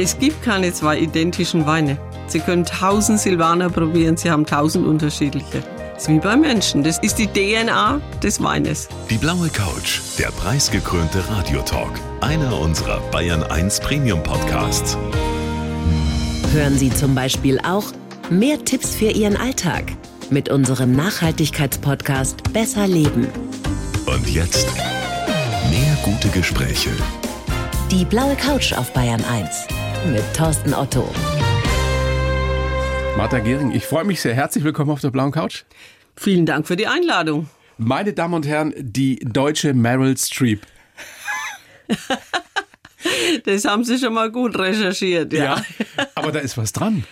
Es gibt keine zwei identischen Weine. Sie können tausend Silvaner probieren, Sie haben tausend unterschiedliche. Das ist wie bei Menschen. Das ist die DNA des Weines. Die blaue Couch, der preisgekrönte Radiotalk. Einer unserer Bayern 1 Premium Podcasts. Hören Sie zum Beispiel auch mehr Tipps für Ihren Alltag mit unserem Nachhaltigkeitspodcast Besser Leben. Und jetzt mehr gute Gespräche. Die blaue Couch auf Bayern 1 mit Thorsten Otto. Martha Gehring, ich freue mich sehr. Herzlich willkommen auf der blauen Couch. Vielen Dank für die Einladung. Meine Damen und Herren, die deutsche Meryl Streep. Das haben Sie schon mal gut recherchiert, ja. aber da ist was dran.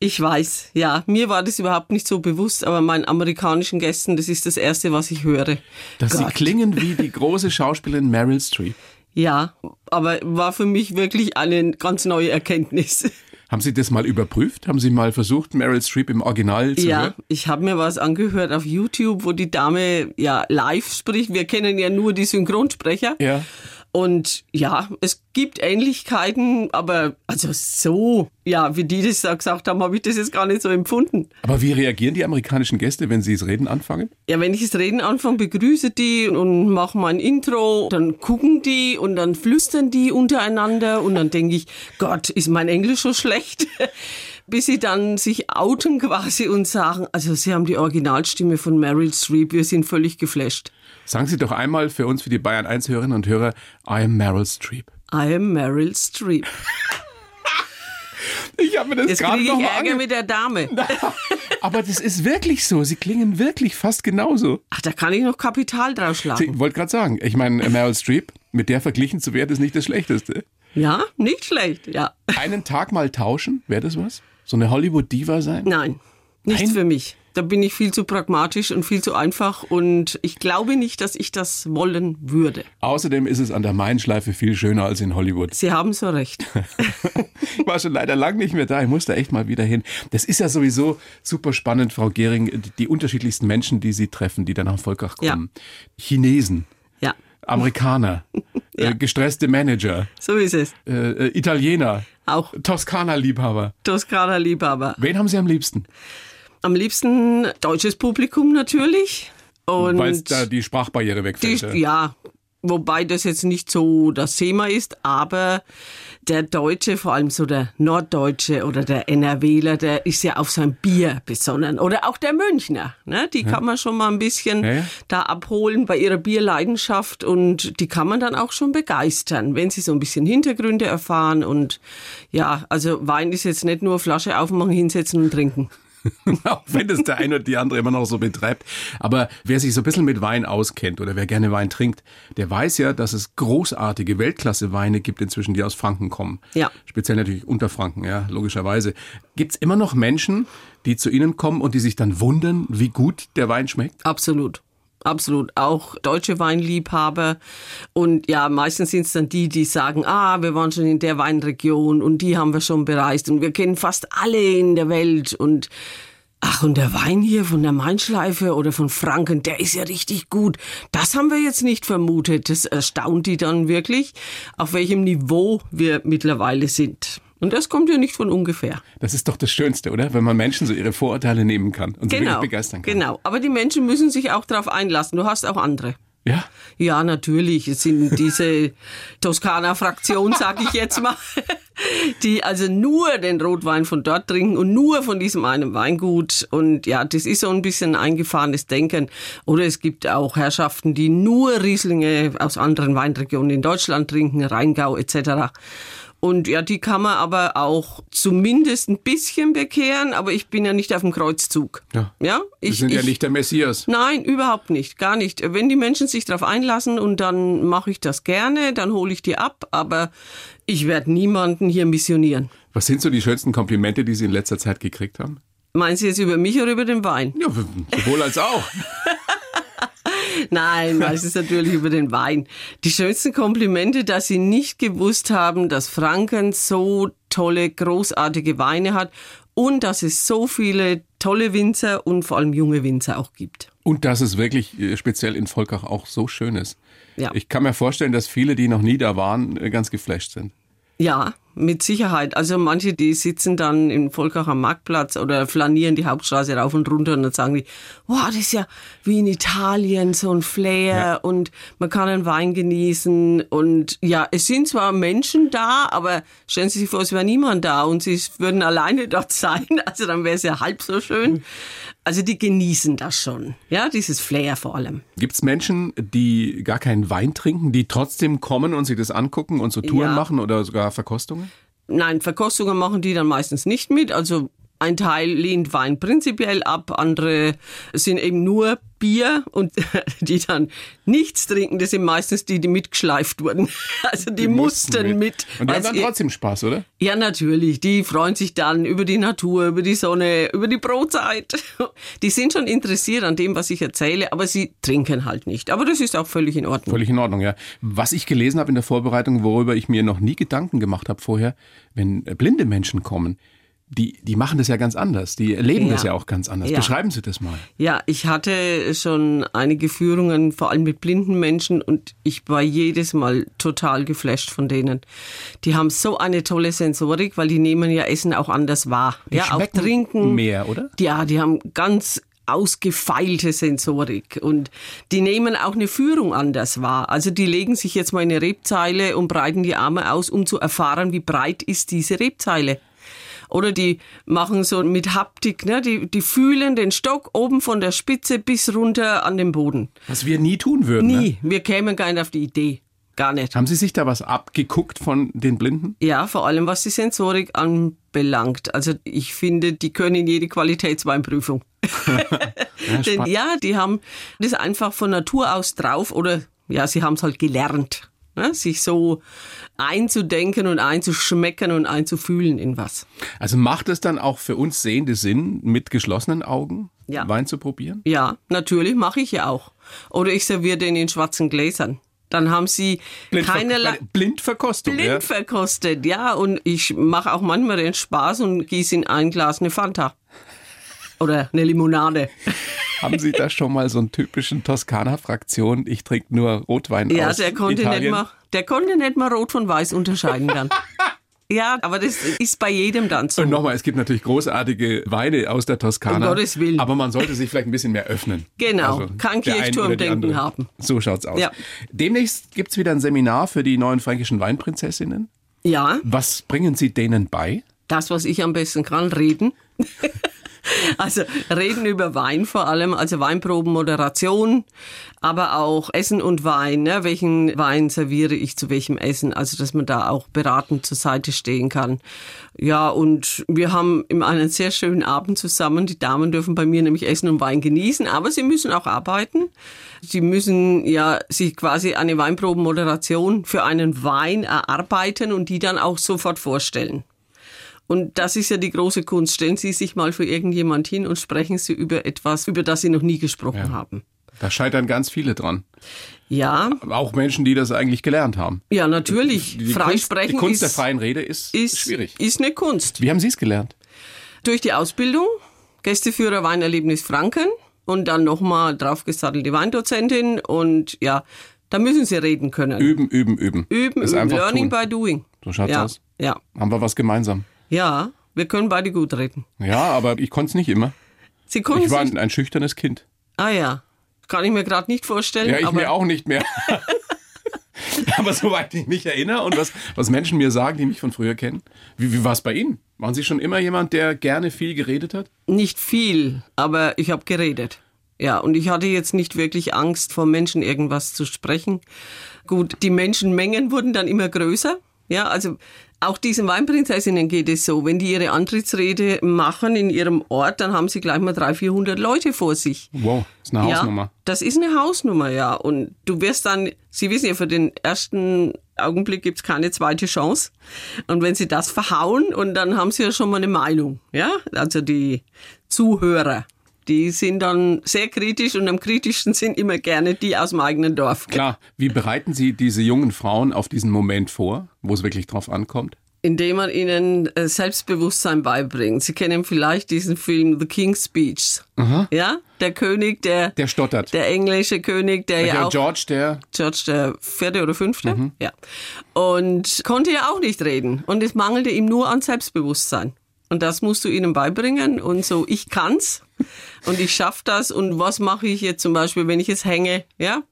Ich weiß, ja. Mir war das überhaupt nicht so bewusst, aber meinen amerikanischen Gästen, das ist das Erste, was ich höre. Dass sie Gott. klingen wie die große Schauspielerin Meryl Streep. Ja, aber war für mich wirklich eine ganz neue Erkenntnis. Haben Sie das mal überprüft? Haben Sie mal versucht, Meryl Streep im Original zu Ja, hören? ich habe mir was angehört auf YouTube, wo die Dame ja live spricht. Wir kennen ja nur die Synchronsprecher. Ja. Und ja, es gibt Ähnlichkeiten, aber also so, ja, wie die das da gesagt haben, habe ich das jetzt gar nicht so empfunden. Aber wie reagieren die amerikanischen Gäste, wenn sie das Reden anfangen? Ja, wenn ich das Reden anfange, begrüße die und mache mein Intro, dann gucken die und dann flüstern die untereinander und dann denke ich, Gott, ist mein Englisch so schlecht? Bis sie dann sich outen quasi und sagen, also sie haben die Originalstimme von Meryl Streep, wir sind völlig geflasht. Sagen Sie doch einmal für uns, für die Bayern 1 Hörerinnen und Hörer, I am Meryl Streep. I am Meryl Streep. Ich habe mir das Jetzt gerade noch ich mal Ärger mit der Dame. Aber das ist wirklich so. Sie klingen wirklich fast genauso. Ach, da kann ich noch Kapital draus Ich schlagen. wollte gerade sagen, ich meine, Meryl Streep, mit der verglichen zu werden, ist nicht das Schlechteste. Ja, nicht schlecht, ja. Einen Tag mal tauschen, wäre das was? So eine Hollywood-Diva sein? Nein, nichts Nein? für mich. Da bin ich viel zu pragmatisch und viel zu einfach und ich glaube nicht, dass ich das wollen würde. Außerdem ist es an der Main-Schleife viel schöner als in Hollywood. Sie haben so recht. Ich war schon leider lang nicht mehr da. Ich musste echt mal wieder hin. Das ist ja sowieso super spannend, Frau Gehring, die- die unterschiedlichsten Menschen, die Sie treffen, die dann nach Volkach Ja. kommen. Chinesen, Ja, Amerikaner, Ja. äh, gestresste Manager, so ist es. äh, äh, Italiener, Auch Toskana-Liebhaber. Toskana Liebhaber. Wen haben Sie am liebsten? Am liebsten deutsches Publikum natürlich. Weil da die Sprachbarriere die, wegfällt. ja. ja, wobei das jetzt nicht so das Thema ist, aber der Deutsche, vor allem so der Norddeutsche oder der NRWler, der ist ja auf sein Bier besonnen. Oder auch der Münchner, ne? die kann man schon mal ein bisschen Ja, ja. da abholen bei ihrer Bierleidenschaft und die kann man dann auch schon begeistern, wenn sie so ein bisschen Hintergründe erfahren und ja, also Wein ist jetzt nicht nur Flasche aufmachen, hinsetzen und trinken. Auch wenn es der eine oder die andere immer noch so betreibt. Aber wer sich so ein bisschen mit Wein auskennt oder wer gerne Wein trinkt, der weiß ja, dass es großartige Weltklasse-Weine gibt inzwischen, die aus Franken kommen. Ja. Speziell natürlich Unterfranken, ja, logischerweise. Gibt es immer noch Menschen, die zu Ihnen kommen und die sich dann wundern, wie gut der Wein schmeckt? Absolut. Absolut. Auch deutsche Weinliebhaber. Und ja, meistens sind es dann die, die sagen, ah, wir waren schon in der Weinregion und die haben wir schon bereist und wir kennen fast alle in der Welt und Ach, und der Wein hier von der Mainschleife oder von Franken, der ist ja richtig gut. Das haben wir jetzt nicht vermutet. Das erstaunt die dann wirklich, auf welchem Niveau wir mittlerweile sind. Und das kommt ja nicht von ungefähr. Das ist doch das Schönste, oder? Wenn man Menschen so ihre Vorurteile nehmen kann und sie Genau. begeistern kann. Genau. Aber die Menschen müssen sich auch darauf einlassen. Du hast auch andere. Ja. Ja, natürlich. Es sind diese Toskana-Fraktion, sag ich jetzt mal, die also nur den Rotwein von dort trinken und nur von diesem einen Weingut. Und ja, das ist so ein bisschen eingefahrenes Denken. Oder es gibt auch Herrschaften, die nur Rieslinge aus anderen Weinregionen in Deutschland trinken, Rheingau etc. Und ja, die kann man aber auch zumindest ein bisschen bekehren, aber ich bin ja nicht auf dem Kreuzzug. Ja. ja Sie ich, sind ja ich- nicht der Messias. Nein, überhaupt nicht, gar nicht. Wenn die Menschen sich darauf einlassen und dann mache ich das gerne, dann hole ich die ab, aber ich werde niemanden hier missionieren. Was sind so die schönsten Komplimente, die Sie in letzter Zeit gekriegt haben? Meinen Sie jetzt über mich oder über den Wein? Ja, sowohl als auch. Nein, meistens natürlich über den Wein. Die schönsten Komplimente, dass sie nicht gewusst haben, dass Franken so tolle, großartige Weine hat und dass es so viele tolle Winzer und vor allem junge Winzer auch gibt. Und dass es wirklich äh, speziell in Volkach auch so schön ist. Ja. Ich kann mir vorstellen, dass viele, die noch nie da waren, äh, ganz geflasht sind. Ja, mit Sicherheit. Also manche, die sitzen dann im Volkacher Marktplatz oder flanieren die Hauptstraße rauf und runter und dann sagen die, wow, das ist ja wie in Italien, so ein Flair ja. und man kann einen Wein genießen und ja, es sind zwar Menschen da, aber stellen Sie sich vor, es wäre niemand da und sie würden alleine dort sein, also dann wäre es ja halb so schön. Also die genießen das schon, ja, dieses Flair vor allem. Gibt es Menschen, die gar keinen Wein trinken, die trotzdem kommen und sich das angucken und so Touren ja. machen oder sogar Verkostungen? Nein, Verkostungen machen die dann meistens nicht mit. Also ein Teil lehnt Wein prinzipiell ab, andere sind eben nur Bier und die dann nichts trinken, das sind meistens die, die mitgeschleift wurden. Also die, die mussten mit. mit. Und die haben dann trotzdem Spaß, oder? Ja, natürlich. Die freuen sich dann über die Natur, über die Sonne, über die Brotzeit. Die sind schon interessiert an dem, was ich erzähle, aber sie trinken halt nicht. Aber das ist auch völlig in Ordnung. Völlig in Ordnung, ja. Was ich gelesen habe in der Vorbereitung, worüber ich mir noch nie Gedanken gemacht habe vorher, wenn blinde Menschen kommen, die, die machen das ja ganz anders. Die erleben ja. das ja auch ganz anders. Ja. Beschreiben Sie das mal. Ja, ich hatte schon einige Führungen, vor allem mit blinden Menschen, und ich war jedes Mal total geflasht von denen. Die haben so eine tolle Sensorik, weil die nehmen ja Essen auch anders wahr. Die ja, auch trinken mehr, oder? Ja, die haben ganz ausgefeilte Sensorik und die nehmen auch eine Führung anders wahr. Also die legen sich jetzt mal in eine Rebzeile und breiten die Arme aus, um zu erfahren, wie breit ist diese Rebzeile. Oder die machen so mit Haptik, ne? die, die fühlen den Stock oben von der Spitze bis runter an den Boden. Was wir nie tun würden. Nie. Ne? Wir kämen gar nicht auf die Idee. Gar nicht. Haben Sie sich da was abgeguckt von den Blinden? Ja, vor allem was die Sensorik anbelangt. Also ich finde, die können jede Qualitätsweinprüfung. ja, Denn ja, die haben das einfach von Natur aus drauf oder ja, sie haben es halt gelernt. Ne? Sich so einzudenken und einzuschmecken und einzufühlen in was. Also macht es dann auch für uns Sehende Sinn, mit geschlossenen Augen ja. Wein zu probieren? Ja, natürlich mache ich ja auch. Oder ich serviere den in schwarzen Gläsern. Dann haben sie blind keinerlei blind verkostet. Blind ja. verkostet, ja. Und ich mache auch manchmal den Spaß und gieße in ein Glas eine Fanta oder eine Limonade. Haben Sie da schon mal so einen typischen Toskana-Fraktion? Ich trinke nur Rotwein ja, aus der konnte Italien. nicht mal, der konnte nicht mal Rot von Weiß unterscheiden dann. Ja, aber das ist bei jedem dann so. Und nochmal, es gibt natürlich großartige Weine aus der Toskana. Um Gottes Willen. Aber man sollte sich vielleicht ein bisschen mehr öffnen. Genau, also kein Kirchturmdenken haben. So schaut's aus. Ja. Demnächst gibt's wieder ein Seminar für die neuen fränkischen Weinprinzessinnen. Ja. Was bringen Sie denen bei? Das, was ich am besten kann, reden. Also reden über Wein vor allem, also Weinproben, Moderation, aber auch Essen und Wein. Ne? Welchen Wein serviere ich zu welchem Essen? Also dass man da auch beratend zur Seite stehen kann. Ja, und wir haben immer einen sehr schönen Abend zusammen. Die Damen dürfen bei mir nämlich Essen und Wein genießen, aber sie müssen auch arbeiten. Sie müssen ja sich quasi eine Weinprobenmoderation für einen Wein erarbeiten und die dann auch sofort vorstellen. Und das ist ja die große Kunst. Stellen Sie sich mal für irgendjemand hin und sprechen Sie über etwas, über das Sie noch nie gesprochen ja. haben. Da scheitern ganz viele dran. Ja. Auch Menschen, die das eigentlich gelernt haben. Ja, natürlich. Die, die Freisprechen. Kunst, die Kunst ist, der freien Rede ist, ist schwierig. Ist eine Kunst. Wie haben Sie es gelernt? Durch die Ausbildung, Gästeführer Weinerlebnis Franken und dann nochmal draufgesattelte Weindozentin und ja, da müssen Sie reden können. Üben, üben, üben. Üben, üben. Learning tun. by doing. So schaut's ja. aus. Ja. Haben wir was gemeinsam? Ja, wir können beide gut reden. Ja, aber ich konnte es nicht immer. Sie konnten Ich war ein, ein schüchternes Kind. Ah ja, kann ich mir gerade nicht vorstellen. Ja, ich mir auch nicht mehr. aber soweit ich mich erinnere und was, was Menschen mir sagen, die mich von früher kennen. Wie, wie war es bei Ihnen? Waren Sie schon immer jemand, der gerne viel geredet hat? Nicht viel, aber ich habe geredet. Ja, und ich hatte jetzt nicht wirklich Angst, vor Menschen irgendwas zu sprechen. Gut, die Menschenmengen wurden dann immer größer. Ja, also auch diesen Weinprinzessinnen geht es so. Wenn die ihre Antrittsrede machen in ihrem Ort, dann haben sie gleich mal 300, 400 Leute vor sich. Wow, das ist eine Hausnummer. Ja, das ist eine Hausnummer, ja. Und du wirst dann, Sie wissen ja, für den ersten Augenblick gibt's keine zweite Chance. Und wenn Sie das verhauen, und dann haben Sie ja schon mal eine Meinung, ja. Also die Zuhörer die sind dann sehr kritisch und am kritischsten sind immer gerne die aus dem eigenen Dorf. Klar, wie bereiten Sie diese jungen Frauen auf diesen Moment vor, wo es wirklich drauf ankommt? indem man ihnen äh, Selbstbewusstsein beibringt. Sie kennen vielleicht diesen Film The King's Speech. Ja, der König, der Der stottert. der englische König, der ja Der auch George, der George der vierte oder fünfte, ja, und konnte ja auch nicht reden und es mangelte ihm nur an Selbstbewusstsein. Und das musst du ihnen beibringen und so, ich kann's und ich schaff das und was mache ich jetzt zum Beispiel, wenn ich es hänge, ja?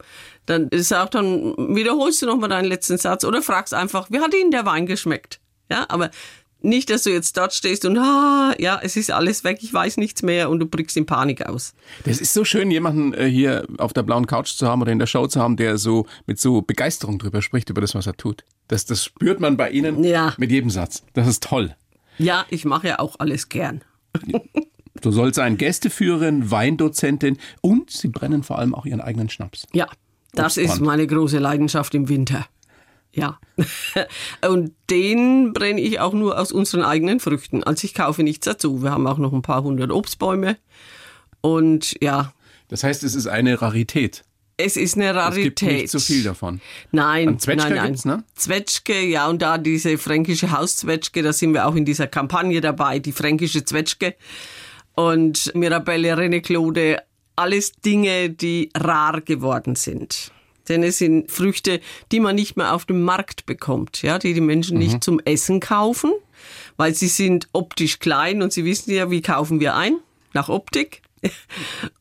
Dann ist auch dann wiederholst du nochmal deinen letzten Satz oder fragst einfach, wie hat Ihnen der Wein geschmeckt? Ja, aber nicht, dass du jetzt dort stehst und ah, ja, es ist alles weg, ich weiß nichts mehr und du brichst in Panik aus. Das ist so schön, jemanden äh, hier auf der blauen Couch zu haben oder in der Show zu haben, der so mit so Begeisterung drüber spricht, über das, was er tut. Das, das spürt man bei Ihnen Ja. mit jedem Satz. Das ist toll. Ja, ich mache ja auch alles gern. Du sollst sein Gästeführerin, Weindozentin und Sie brennen vor allem auch Ihren eigenen Schnaps. Ja, das Obstbrand. ist meine große Leidenschaft im Winter. Ja. Und den brenne ich auch nur aus unseren eigenen Früchten. Also ich kaufe nichts dazu. Wir haben auch noch ein paar hundert Obstbäume. Und ja, Das heißt, es ist eine Rarität. es ist eine Es Rarität. gibt nicht so viel davon. Nein, An Zwetschge nein, nein. gibt's, ne? Zwetschge, ja, und da diese fränkische Hauszwetschge, da sind wir auch in dieser Kampagne dabei, die fränkische Zwetschge und Mirabelle, Reneklode, alles Dinge, die rar geworden sind. Denn es sind Früchte, die man nicht mehr auf dem Markt bekommt, ja, die die Menschen Mhm. nicht zum Essen kaufen, weil sie sind optisch klein und sie wissen ja, wie kaufen wir ein? Nach Optik.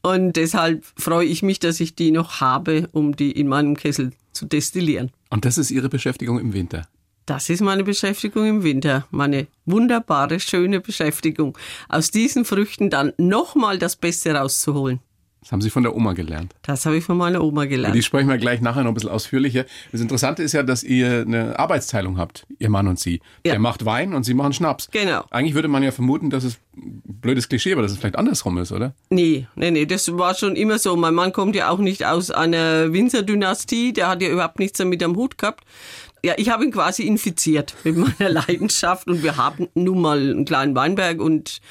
Und deshalb freue ich mich, dass ich die noch habe, um die in meinem Kessel zu destillieren. Und das ist Ihre Beschäftigung im Winter. Das ist meine Beschäftigung im Winter. Meine wunderbare, schöne Beschäftigung. Aus diesen Früchten dann nochmal das Beste rauszuholen. Das haben Sie von der Oma gelernt. Das habe ich von meiner Oma Über die gelernt. sprechen wir gleich nachher noch ein bisschen ausführlicher. Das Interessante ist ja, dass ihr eine Arbeitsteilung habt, Ihr Mann und Sie. Ja. Der macht Wein und Sie machen Schnaps. Genau. Eigentlich würde man ja vermuten, dass es ein blödes Klischee, aber dass es vielleicht andersrum ist, oder? Nee, nee, nee, das war schon immer so. Mein Mann kommt ja auch nicht aus einer Winzerdynastie. Der hat ja überhaupt nichts damit am Hut gehabt. Ja, ich habe ihn quasi infiziert mit meiner Leidenschaft und wir haben nun mal einen kleinen Weinberg und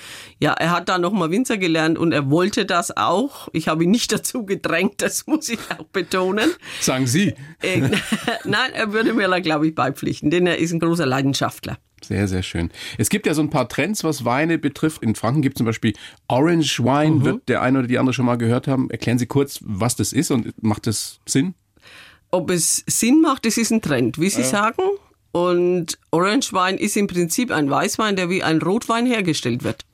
ja, er hat da nochmal Winzer gelernt und er wollte das auch. Ich habe ihn nicht dazu gedrängt, das muss ich auch betonen. Sagen Sie. Äh, Nein, er würde mir da, glaube ich, beipflichten, denn er ist ein großer Leidenschaftler. Sehr, sehr schön. Es gibt ja so ein paar Trends, was Weine betrifft. In Franken gibt es zum Beispiel Orange Wine, Mhm. wird der eine oder die andere schon mal gehört haben. Erklären Sie kurz, was das ist und macht das Sinn? Ob es Sinn macht, das ist ein Trend, wie Sie sagen. Und Orange Wein ist im Prinzip ein Weißwein, der wie ein Rotwein hergestellt wird.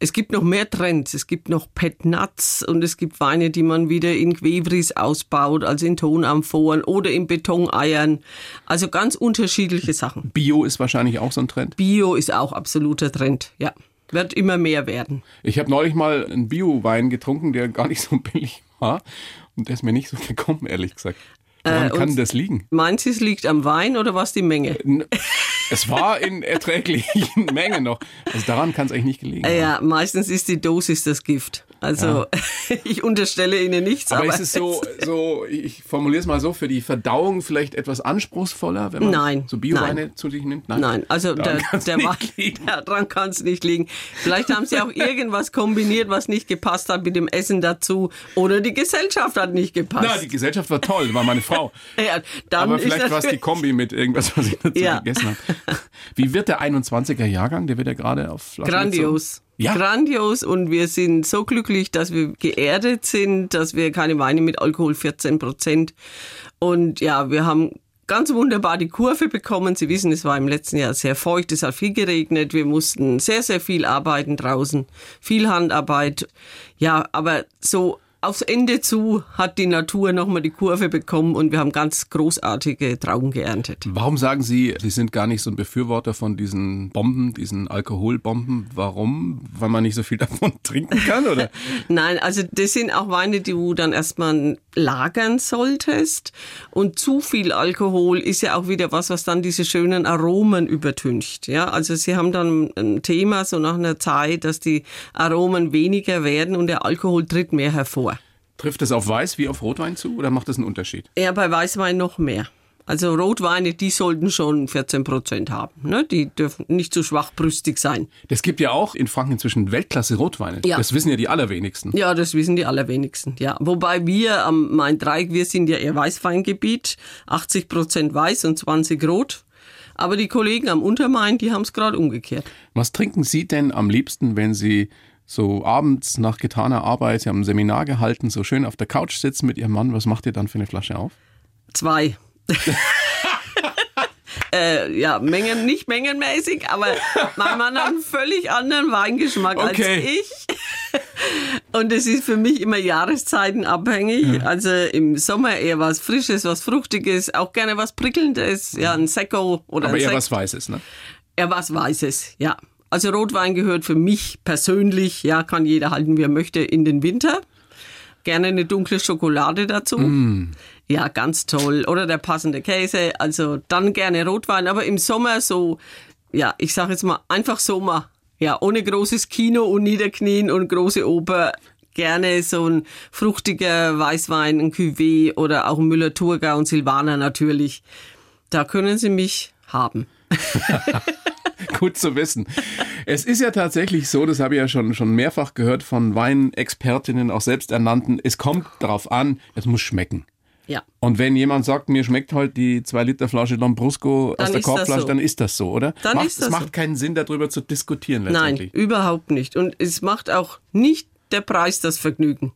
Es gibt noch mehr Trends. Es gibt noch Pet Nuts und es gibt Weine, die man wieder in Quevris ausbaut, also in Tonamphoren oder in Betoneiern. Also ganz unterschiedliche Sachen. Bio ist wahrscheinlich auch so ein Trend. Bio ist auch absoluter Trend, ja. Wird immer mehr werden. Ich habe neulich mal einen Bio-Wein getrunken, der gar nicht so billig war. Und der ist mir nicht so gekommen, ehrlich gesagt. Woran Äh, kann und- das liegen? Meinst du, es liegt am Wein oder was die Menge? N- Es war in erträglichen Mengen noch. Also daran kann es eigentlich nicht gelegen haben. Ja, meistens ist die Dosis das Gift. Also ich unterstelle Ihnen nichts. Aber Aber, ist es so, so, ich formuliere es mal so, für die Verdauung vielleicht etwas anspruchsvoller, wenn man Nein, so Bioweine zu sich nimmt? Nein, also Daran der, Wein, daran kann es nicht liegen. Vielleicht haben Sie auch irgendwas kombiniert, was nicht gepasst hat mit dem Essen dazu. Oder die Gesellschaft hat nicht gepasst. Na, die Gesellschaft war toll, war meine Frau. ja, Aber vielleicht war es die Kombi mit irgendwas, was ich dazu Ja. gegessen habe. Wie wird der 21er Jahrgang? Der wird ja gerade auf Flaschen Grandios. gezogen. Ja. Grandios und wir sind so glücklich, dass wir geerdet sind, dass wir keine Weine mit Alkohol 14 Prozent und ja, wir haben ganz wunderbar die Kurve bekommen. Sie wissen, es war im letzten Jahr sehr feucht, es hat viel geregnet, wir mussten sehr, sehr viel arbeiten draußen, viel Handarbeit. Ja, aber so aufs Ende zu hat die Natur nochmal die Kurve bekommen und wir haben ganz großartige Trauben geerntet. Warum sagen Sie, Sie sind gar nicht so ein Befürworter von diesen Bomben, diesen Alkoholbomben? Warum? Weil man nicht so viel davon trinken kann, oder? Nein, also das sind auch Weine, die du dann erstmal lagern solltest. Und zu viel Alkohol ist ja auch wieder was, was dann diese schönen Aromen übertüncht. Ja, also sie haben dann ein Thema so nach einer Zeit, dass die Aromen weniger werden und der Alkohol tritt mehr hervor. Trifft es auf Weiß wie auf Rotwein zu oder macht das einen Unterschied? Ja, bei Weißwein noch mehr. Also Rotweine, die sollten schon 14 Prozent haben. Ne? Die dürfen nicht zu schwachbrüstig sein. Das gibt ja auch in Franken inzwischen Weltklasse Rotweine. Ja. Das wissen ja die allerwenigsten. Ja, das wissen die allerwenigsten. Ja, wobei wir am Main-Dreieck, wir sind ja eher Weißweingebiet, 80 Prozent Weiß und 20 Rot. Aber die Kollegen am Untermain, die haben es gerade umgekehrt. Was trinken Sie denn am liebsten, wenn Sie so abends nach getaner Arbeit, Sie haben ein Seminar gehalten, so schön auf der Couch sitzen mit Ihrem Mann, was macht ihr dann für eine Flasche auf? Zwei. äh, ja, Mengen, nicht mengenmäßig, aber mein Mann hat einen völlig anderen Weingeschmack Okay. als ich. Und es ist für mich immer jahreszeitenabhängig. Also im Sommer eher was Frisches, was Fruchtiges, auch gerne was Prickelndes, ja, ein Secco oder Aber ein eher Sekt. was Weißes, ne? Ja, was Weißes, ja. Also Rotwein gehört für mich persönlich, ja, kann jeder halten, wie er möchte, in den Winter. Gerne eine dunkle Schokolade dazu. Ja, ganz toll. Oder der passende Käse. Also dann gerne Rotwein. Aber im Sommer so, ja, ich sage jetzt mal einfach Sommer. Ja, ohne großes Kino und Niederknien und große Oper. Gerne so ein fruchtiger Weißwein, ein Cuvée oder auch ein Müller-Thurgau und Silvaner natürlich. Da können Sie mich haben. Gut zu wissen. Es ist ja tatsächlich so, das habe ich ja schon, schon mehrfach gehört von Weinexpertinnen, auch selbsternannten, es kommt darauf an, es muss schmecken. Ja. Und wenn jemand sagt, mir schmeckt halt die 2 Liter Flasche Lambrusco Dann aus der Korbflasche, so. dann ist das so, oder? Dann macht, ist das es macht so. keinen Sinn, darüber zu diskutieren Nein, letztendlich. überhaupt nicht. Und es macht auch nicht der Preis das Vergnügen.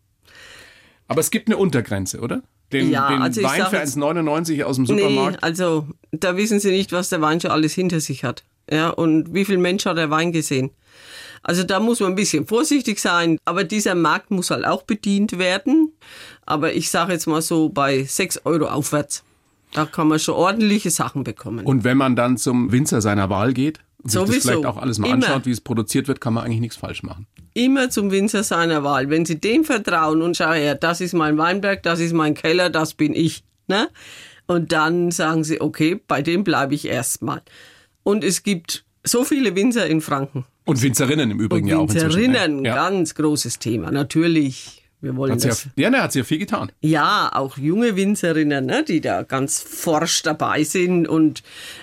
Aber es gibt eine Untergrenze, oder? Den, Ja, den also Wein für jetzt- 1,99 aus dem Nee, Supermarkt. also da wissen Sie nicht, was der Wein schon alles hinter sich hat. Ja, und wie viel Mensch hat der Wein gesehen? Also da muss man ein bisschen vorsichtig sein, aber dieser Markt muss halt auch bedient werden. Aber ich sage jetzt mal so bei 6 Euro aufwärts. Da kann man schon ordentliche Sachen bekommen. Und wenn man dann zum Winzer seiner Wahl geht und sich das Sowieso. vielleicht auch alles mal Immer. anschaut, wie es produziert wird, kann man eigentlich nichts falsch machen. immer zum Winzer seiner Wahl. Wenn Sie dem vertrauen und schau her, das ist mein Weinberg, das ist mein Keller, das bin ich. Ne? Und dann sagen Sie, okay, bei dem bleibe ich erstmal. Und es gibt so viele Winzer in Franken. Und Winzerinnen im Übrigen Und ja auch inzwischen. Winzerinnen, Ja. ganz großes Thema. Natürlich, wir wollen Hat sie ja, das. ja, ne, hat sie ja viel getan. Ja, auch junge Winzerinnen, ne, die da ganz forsch dabei sind und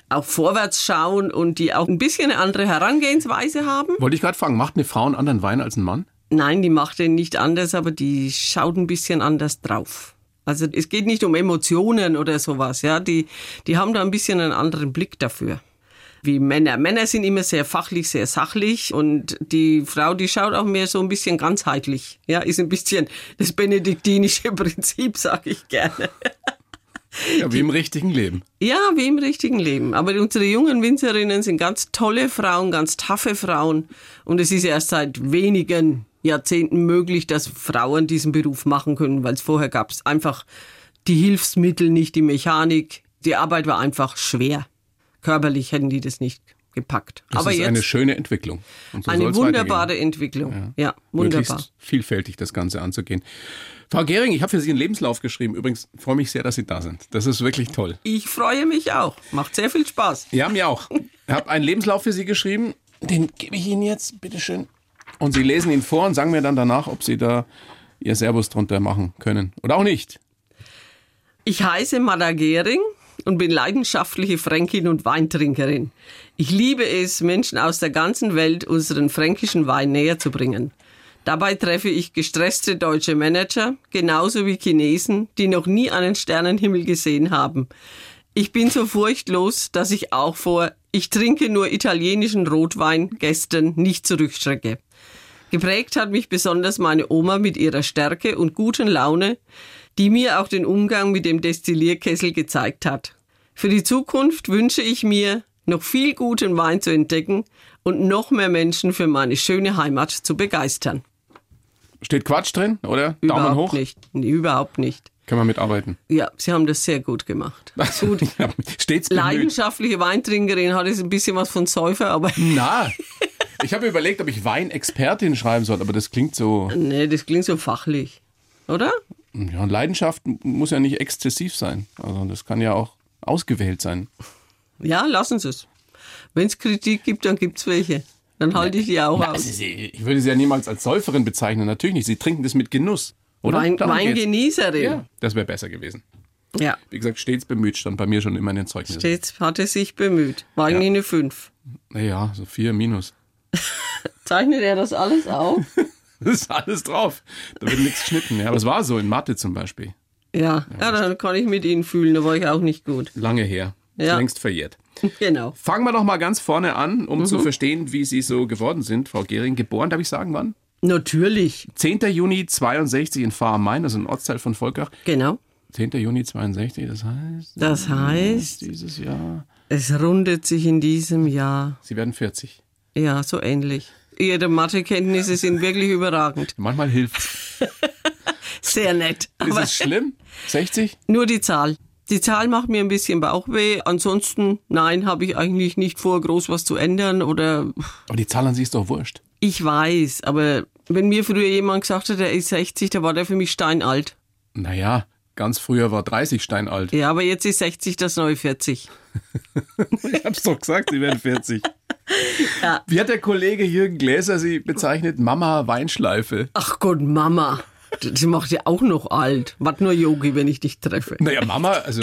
auch vorwärts schauen und die auch ein bisschen eine andere Herangehensweise haben. Wollte ich gerade fragen, macht eine Frau einen anderen Wein als ein Mann? Nein, die macht den nicht anders, aber die schaut ein bisschen anders drauf. Also es geht nicht um Emotionen oder sowas, ja. Die, die haben da ein bisschen einen anderen Blick dafür. Wie Männer. Männer sind immer sehr fachlich, sehr sachlich und die Frau, die schaut auch mehr so ein bisschen ganzheitlich. Ja, ist ein bisschen das benediktinische Prinzip, sag ich gerne. Ja, wie im richtigen Leben. Ja, wie im richtigen Leben. Aber unsere jungen Winzerinnen sind ganz tolle Frauen, ganz taffe Frauen. Und es ist erst seit wenigen Jahrzehnten möglich, dass Frauen diesen Beruf machen können, weil es vorher gab es einfach die Hilfsmittel, nicht die Mechanik. Die Arbeit war einfach schwer. Körperlich hätten die das nicht gepackt. Das Aber ist jetzt eine schöne Entwicklung. So eine wunderbare. Entwicklung. Ja, wunderbar. Möglichst vielfältig das Ganze anzugehen. Frau Gehring, ich habe für Sie einen Lebenslauf geschrieben. Übrigens freue mich sehr, dass Sie da sind. Das ist wirklich toll. Ich freue mich auch. Macht sehr viel Spaß. Ja, mir auch. Ich habe einen Lebenslauf für Sie geschrieben. Den gebe ich Ihnen jetzt, bitteschön. Und Sie lesen ihn vor und sagen mir dann danach, ob Sie da Ihr Servus drunter machen können. Oder auch nicht. Ich heiße Mada Gehring und bin leidenschaftliche Fränkin und Weintrinkerin. Ich liebe es, Menschen aus der ganzen Welt unseren fränkischen Wein näher zu bringen. Dabei treffe ich gestresste deutsche Manager, genauso wie Chinesen, die noch nie einen Sternenhimmel gesehen haben. Ich bin so furchtlos, dass ich auch vor ich trinke nur italienischen Rotwein Gästen nicht zurückschrecke. Geprägt hat mich besonders meine Oma mit ihrer Stärke und guten Laune, die mir auch den Umgang mit dem Destillierkessel gezeigt hat. Für die Zukunft wünsche ich mir, noch viel guten Wein zu entdecken und noch mehr Menschen für meine schöne Heimat zu begeistern. Steht Quatsch drin, oder? Daumen überhaupt hoch. nicht. Nee, überhaupt nicht. Können wir mitarbeiten. Ja, Sie haben das sehr gut gemacht. Gut. Ja, Stets bemüht. Leidenschaftliche Weintrinkerin hat jetzt ein bisschen was von Säufer, aber Na, ich habe überlegt, ob ich Weinexpertin schreiben soll, aber das klingt so. nee, das klingt so fachlich, oder? Ja, Leidenschaft muss ja nicht exzessiv sein. Also das kann ja auch ausgewählt sein. Ja, lassen Sie es. Wenn es Kritik gibt, dann gibt es welche. Dann halte ich die auch Na, aus. ich würde sie ja niemals als Säuferin bezeichnen, natürlich nicht. Sie trinken das mit Genuss. Oder? Wein. Weingenießerin. Ja, das wäre besser gewesen. Ja. Wie gesagt, stets bemüht stand bei mir schon immer in den Zeugnissen. Stets hat er sich bemüht. War eigentlich eine 5. Naja, so vier minus. Zeichnet er das alles auf? Das ist alles drauf. Da wird nichts geschnitten. Ja, aber es war so in Mathe zum Beispiel. Ja. ja, dann kann ich mit Ihnen fühlen, da war ich auch nicht gut. Lange her. Ja. Längst verjährt. Genau. Fangen wir doch mal ganz vorne an, um Mhm. zu verstehen, wie Sie so geworden sind, Frau Gehring. Geboren, darf ich sagen, wann? Natürlich. 10. Juni 62 in Fahr am Main, also ein Ortsteil von Volkach. Genau. 10. Juni 62, das heißt, Das heißt, dieses Jahr, es rundet sich in diesem Jahr. Sie werden 40. Ja, so ähnlich. Ihre Mathekenntnisse sind wirklich überragend. Manchmal hilft Sehr nett. Ist es schlimm? 60? nur die Zahl. Die Zahl macht mir ein bisschen Bauchweh. Ansonsten, nein, habe ich eigentlich nicht vor, groß was zu ändern oder Aber die Zahl an sich ist doch wurscht. ich weiß. Aber wenn mir früher jemand gesagt hat, er ist 60, da war der für mich steinalt. Naja, ganz früher war 30 steinalt. Ja, aber jetzt ist 60 das neue 40. Ich hab's doch gesagt, Sie werden 40. Ja. Wie hat der Kollege Jürgen Gläser Sie bezeichnet? Mama Weinschleife. Ach Gott, Mama. Das macht ja auch noch alt. Was nur Yogi, wenn ich dich treffe. Naja, Mama, also,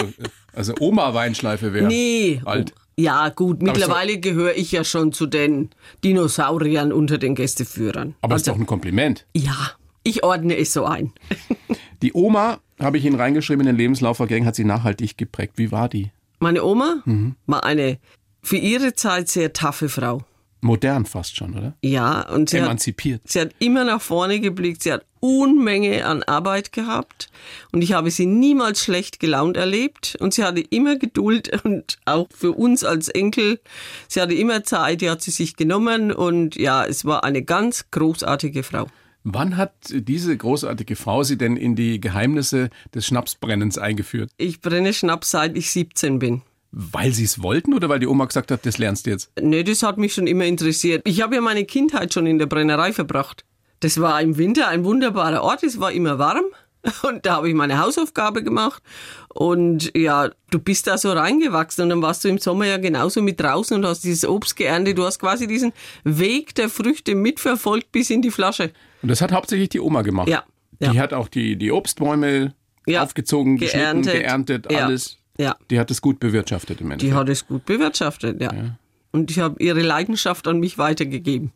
also Oma Weinschleife wäre Nee. alt. Ja, gut, mittlerweile gehöre ich ja schon zu den Dinosauriern unter den Gästeführern. Aber ist doch ein Kompliment. Ja, ich ordne es so ein. Die Oma, habe ich Ihnen reingeschrieben in den Lebenslauf, Gehring, hat Sie nachhaltig geprägt. Wie war die? Meine Oma Mhm. war eine für ihre Zeit sehr taffe Frau. Modern fast schon, oder? Ja, und sie hat, Emanzipiert. sie hat immer nach vorne geblickt. Sie hat Unmenge an Arbeit gehabt und ich habe sie niemals schlecht gelaunt erlebt und sie hatte immer Geduld und auch für uns als Enkel, sie hatte immer Zeit, die hat sie sich genommen und ja, es war eine ganz großartige Frau. Wann hat diese großartige Frau Sie denn in die Geheimnisse des Schnapsbrennens eingeführt? Ich brenne Schnaps seit ich 17 bin. Weil Sie es wollten oder weil die Oma gesagt hat, das lernst du jetzt? Nee, das hat mich schon immer interessiert. Ich habe ja meine Kindheit schon in der Brennerei verbracht. Das war im Winter ein wunderbarer Ort, es war immer warm. Und da habe ich meine Hausaufgabe gemacht. Und ja, du bist da so reingewachsen und dann warst du im Sommer ja genauso mit draußen und hast dieses Obst geerntet. Du hast quasi diesen Weg der Früchte mitverfolgt bis in die Flasche. Und das hat hauptsächlich die Oma gemacht. Ja, ja. Die hat auch die, die Obstbäume Ja, aufgezogen, geschnitten, geerntet. geerntet, Ja, alles. ja. Die hat es gut bewirtschaftet im Endeffekt. Die hat es gut bewirtschaftet, ja. Und ich habe ihre Leidenschaft an mich weitergegeben.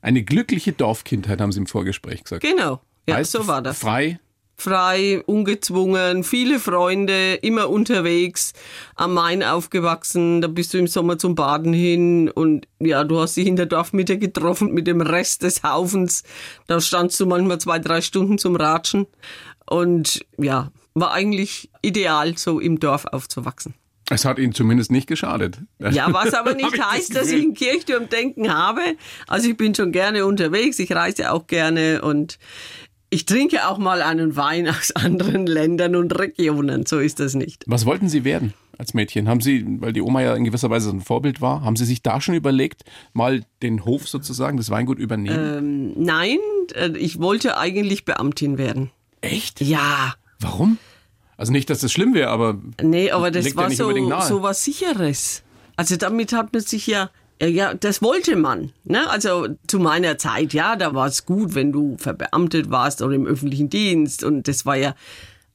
Eine glückliche Dorfkindheit, haben Sie im Vorgespräch gesagt. Genau. Ja, Heißt, so war das. Frei, frei, ungezwungen, viele Freunde, immer unterwegs, am Main aufgewachsen, da bist du im Sommer zum Baden hin und ja, du hast dich in der Dorfmitte getroffen mit dem Rest des Haufens. Da standst du manchmal zwei, drei Stunden zum Ratschen und ja, war eigentlich ideal, so im Dorf aufzuwachsen. es hat Ihnen zumindest nicht geschadet. Ja, was aber nicht das heißt, dass ich ein Kirchturmdenken habe. Also ich bin schon gerne unterwegs, ich reise auch gerne und ich trinke auch mal einen Wein aus anderen Ländern und Regionen. So ist das nicht. Was wollten Sie werden als Mädchen? Haben Sie, weil die Oma ja in gewisser Weise ein Vorbild war, haben Sie sich da schon überlegt, mal den Hof sozusagen, das Weingut übernehmen? Ähm, nein, äh, ich wollte eigentlich Beamtin werden. Echt? Ja, Warum? Also nicht, dass das schlimm wäre, aber nee, aber das ja war nicht so, so was Sicheres. Also damit hat man sich ja, ja, ja, das wollte man. Ne? Also zu meiner Zeit, ja, da war es gut, wenn du verbeamtet warst oder im öffentlichen Dienst. Und das war ja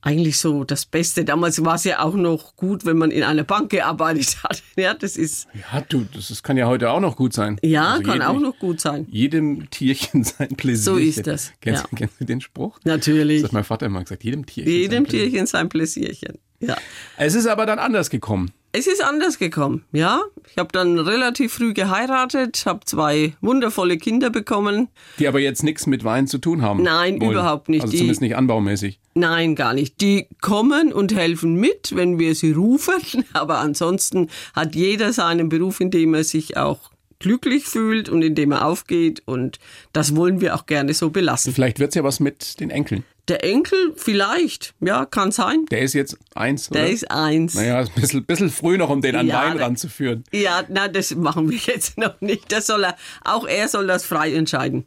eigentlich so das Beste. Damals war es ja auch noch gut, wenn man in einer Bank gearbeitet hat. Ja, das ist, ja, du, das, das kann ja heute auch noch gut sein. ja, Also kann jedem- auch noch gut sein. Jedem Tierchen sein Pläsierchen. So ist das, Kennen, ja. Kennen Sie den Spruch? Natürlich. Das hat mein Vater immer gesagt. Jedem Tierchen. Jedem sein. Tierchen sein Pläsierchen. Ja. Es ist aber dann anders gekommen. Es ist anders gekommen, ja. Ich habe dann relativ früh geheiratet, habe zwei wundervolle Kinder bekommen. Die aber jetzt nichts mit Wein zu tun haben. Nein, wollen. überhaupt nicht. Also Die- zumindest nicht anbaumäßig. Nein, gar nicht. Die kommen und helfen mit, wenn wir sie rufen. Aber ansonsten hat jeder seinen Beruf, in dem er sich auch glücklich fühlt und in dem er aufgeht. Und das wollen wir auch gerne so belassen. Vielleicht wird's ja was mit den Enkeln. Der Enkel vielleicht, ja, kann sein. Der ist jetzt eins, Der oder? ist eins. Naja, ist ein bisschen, bisschen früh noch, um den an Ja, Wein der- ranzuführen. Ja, na, das machen wir jetzt noch nicht. Das soll er, auch er soll das frei entscheiden.